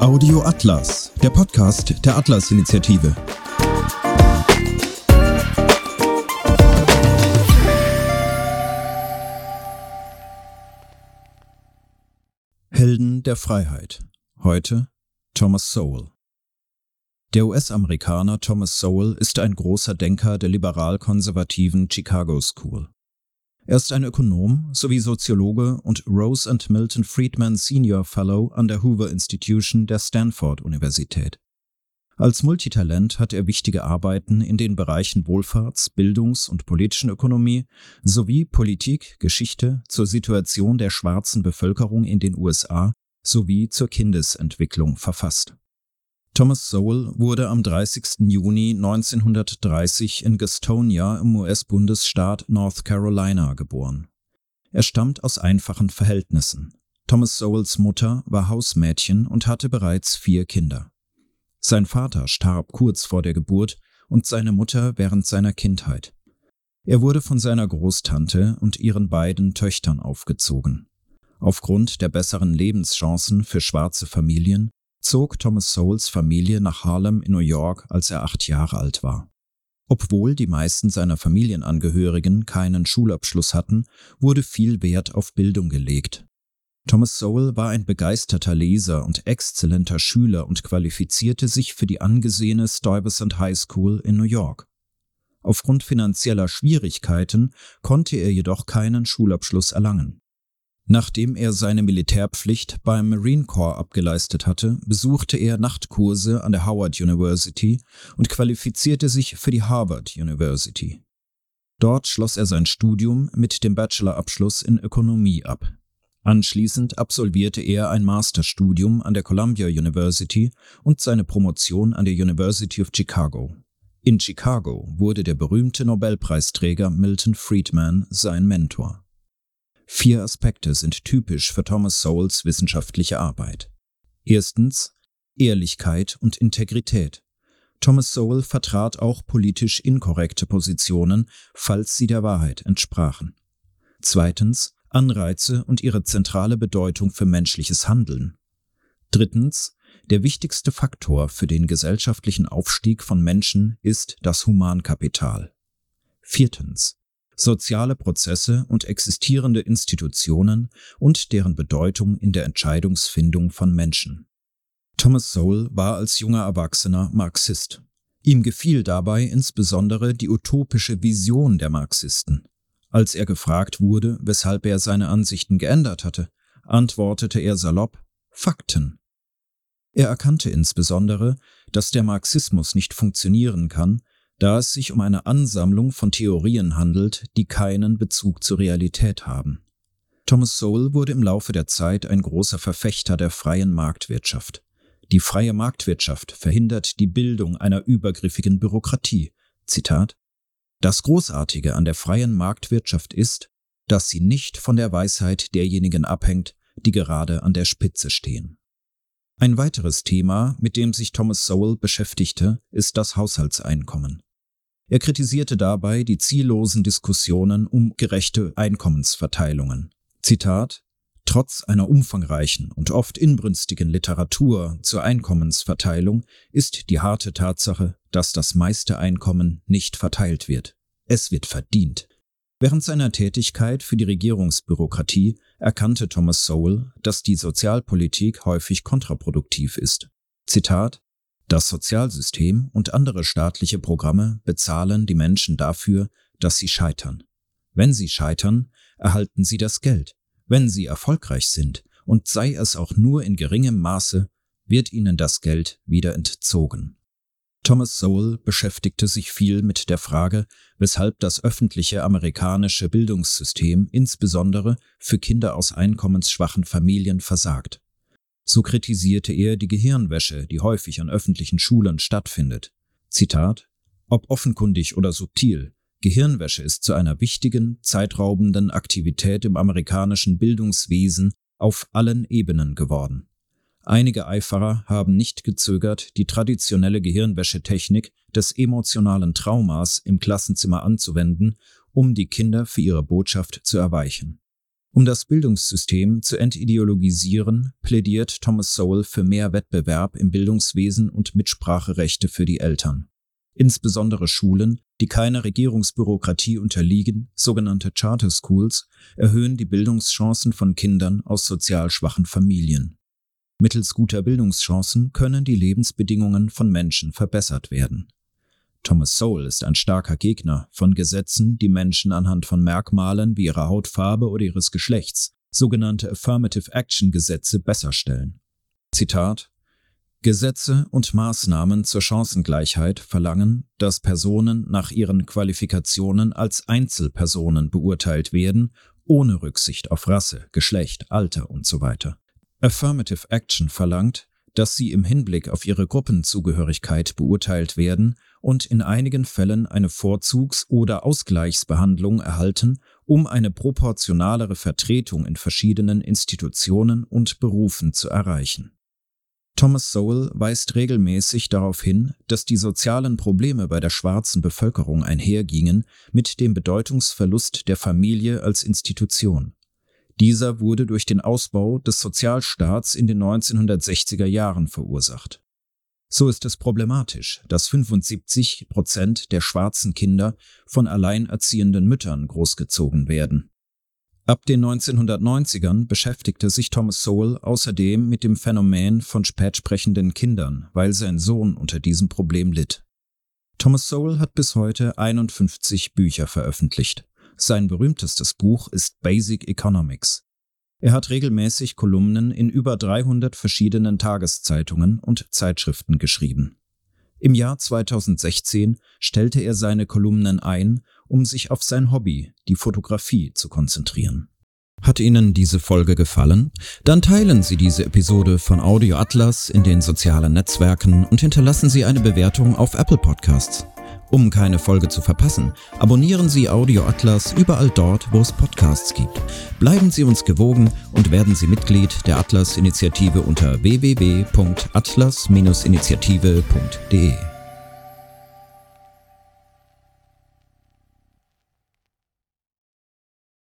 Audio Atlas, der Podcast der Atlas-Initiative. Helden der Freiheit. Heute Thomas Sowell. Der US-Amerikaner Thomas Sowell ist ein großer Denker der liberal-konservativen Chicago School. Er ist ein Ökonom sowie Soziologe und Rose and Milton Friedman Senior Fellow an der Hoover Institution der Stanford Universität. Als Multitalent hat er wichtige Arbeiten in den Bereichen Wohlfahrts-, Bildungs- und politischen Ökonomie sowie Politik, Geschichte zur Situation der schwarzen Bevölkerung in den USA sowie zur Kindesentwicklung verfasst. Thomas Sowell wurde am 30. Juni 1930 in Gastonia im US-Bundesstaat North Carolina geboren. Er stammt aus einfachen Verhältnissen. Thomas Sowells Mutter war Hausmädchen und hatte bereits vier Kinder. Sein Vater starb kurz vor der Geburt und seine Mutter während seiner Kindheit. Er wurde von seiner Großtante und ihren beiden Töchtern aufgezogen. Aufgrund der besseren Lebenschancen für schwarze Familien zog Thomas Sowells Familie nach Harlem in New York, als er acht Jahre alt war. Obwohl die meisten seiner Familienangehörigen keinen Schulabschluss hatten, wurde viel Wert auf Bildung gelegt. Thomas Sowell war ein begeisterter Leser und exzellenter Schüler und qualifizierte sich für die angesehene Stuyvesant High School in New York. Aufgrund finanzieller Schwierigkeiten konnte er jedoch keinen Schulabschluss erlangen. Nachdem er seine Militärpflicht beim Marine Corps abgeleistet hatte, besuchte er Nachtkurse an der Howard University und qualifizierte sich für die Harvard University. Dort schloss er sein Studium mit dem Bachelorabschluss in Ökonomie ab. Anschließend absolvierte er ein Masterstudium an der Columbia University und seine Promotion an der University of Chicago. In Chicago wurde der berühmte Nobelpreisträger Milton Friedman sein Mentor. Vier Aspekte sind typisch für Thomas Sowells wissenschaftliche Arbeit. Erstens Ehrlichkeit und Integrität. Thomas Sowell vertrat auch politisch inkorrekte Positionen, falls sie der Wahrheit entsprachen. Zweitens Anreize und ihre zentrale Bedeutung für menschliches Handeln. Drittens der wichtigste Faktor für den gesellschaftlichen Aufstieg von Menschen ist das Humankapital. Viertens soziale Prozesse und existierende Institutionen und deren Bedeutung in der Entscheidungsfindung von Menschen. Thomas Sowell war als junger Erwachsener Marxist. Ihm gefiel dabei insbesondere die utopische Vision der Marxisten. Als er gefragt wurde, weshalb er seine Ansichten geändert hatte, antwortete er salopp Fakten. Er erkannte insbesondere, dass der Marxismus nicht funktionieren kann, da es sich um eine Ansammlung von Theorien handelt, die keinen Bezug zur Realität haben. Thomas Sowell wurde im Laufe der Zeit ein großer Verfechter der freien Marktwirtschaft. Die freie Marktwirtschaft verhindert die Bildung einer übergriffigen Bürokratie. Zitat Das Großartige an der freien Marktwirtschaft ist, dass sie nicht von der Weisheit derjenigen abhängt, die gerade an der Spitze stehen. Ein weiteres Thema, mit dem sich Thomas Sowell beschäftigte, ist das Haushaltseinkommen. Er kritisierte dabei die ziellosen Diskussionen um gerechte Einkommensverteilungen. Zitat Trotz einer umfangreichen und oft inbrünstigen Literatur zur Einkommensverteilung ist die harte Tatsache, dass das meiste Einkommen nicht verteilt wird. Es wird verdient. Während seiner Tätigkeit für die Regierungsbürokratie erkannte Thomas Sowell, dass die Sozialpolitik häufig kontraproduktiv ist. Zitat das Sozialsystem und andere staatliche Programme bezahlen die Menschen dafür, dass sie scheitern. Wenn sie scheitern, erhalten sie das Geld. Wenn sie erfolgreich sind, und sei es auch nur in geringem Maße, wird ihnen das Geld wieder entzogen. Thomas Sowell beschäftigte sich viel mit der Frage, weshalb das öffentliche amerikanische Bildungssystem insbesondere für Kinder aus einkommensschwachen Familien versagt. So kritisierte er die Gehirnwäsche, die häufig an öffentlichen Schulen stattfindet. Zitat Ob offenkundig oder subtil, Gehirnwäsche ist zu einer wichtigen, zeitraubenden Aktivität im amerikanischen Bildungswesen auf allen Ebenen geworden. Einige Eiferer haben nicht gezögert, die traditionelle Gehirnwäschetechnik des emotionalen Traumas im Klassenzimmer anzuwenden, um die Kinder für ihre Botschaft zu erweichen. Um das Bildungssystem zu entideologisieren, plädiert Thomas Sowell für mehr Wettbewerb im Bildungswesen und Mitspracherechte für die Eltern. Insbesondere Schulen, die keiner Regierungsbürokratie unterliegen, sogenannte Charter Schools, erhöhen die Bildungschancen von Kindern aus sozial schwachen Familien. Mittels guter Bildungschancen können die Lebensbedingungen von Menschen verbessert werden. Thomas Sowell ist ein starker Gegner von Gesetzen, die Menschen anhand von Merkmalen wie ihrer Hautfarbe oder ihres Geschlechts, sogenannte Affirmative Action Gesetze, besser stellen. Zitat Gesetze und Maßnahmen zur Chancengleichheit verlangen, dass Personen nach ihren Qualifikationen als Einzelpersonen beurteilt werden, ohne Rücksicht auf Rasse, Geschlecht, Alter usw. So Affirmative Action verlangt, dass sie im Hinblick auf ihre Gruppenzugehörigkeit beurteilt werden und in einigen Fällen eine Vorzugs- oder Ausgleichsbehandlung erhalten, um eine proportionalere Vertretung in verschiedenen Institutionen und Berufen zu erreichen. Thomas Sowell weist regelmäßig darauf hin, dass die sozialen Probleme bei der schwarzen Bevölkerung einhergingen mit dem Bedeutungsverlust der Familie als Institution. Dieser wurde durch den Ausbau des Sozialstaats in den 1960er Jahren verursacht. So ist es problematisch, dass 75 Prozent der schwarzen Kinder von alleinerziehenden Müttern großgezogen werden. Ab den 1990ern beschäftigte sich Thomas Sowell außerdem mit dem Phänomen von spätsprechenden Kindern, weil sein Sohn unter diesem Problem litt. Thomas Sowell hat bis heute 51 Bücher veröffentlicht. Sein berühmtestes Buch ist Basic Economics. Er hat regelmäßig Kolumnen in über 300 verschiedenen Tageszeitungen und Zeitschriften geschrieben. Im Jahr 2016 stellte er seine Kolumnen ein, um sich auf sein Hobby, die Fotografie, zu konzentrieren. Hat Ihnen diese Folge gefallen? Dann teilen Sie diese Episode von Audio Atlas in den sozialen Netzwerken und hinterlassen Sie eine Bewertung auf Apple Podcasts. Um keine Folge zu verpassen, abonnieren Sie Audio Atlas überall dort, wo es Podcasts gibt. Bleiben Sie uns gewogen und werden Sie Mitglied der Atlas-Initiative unter www.atlas-initiative.de.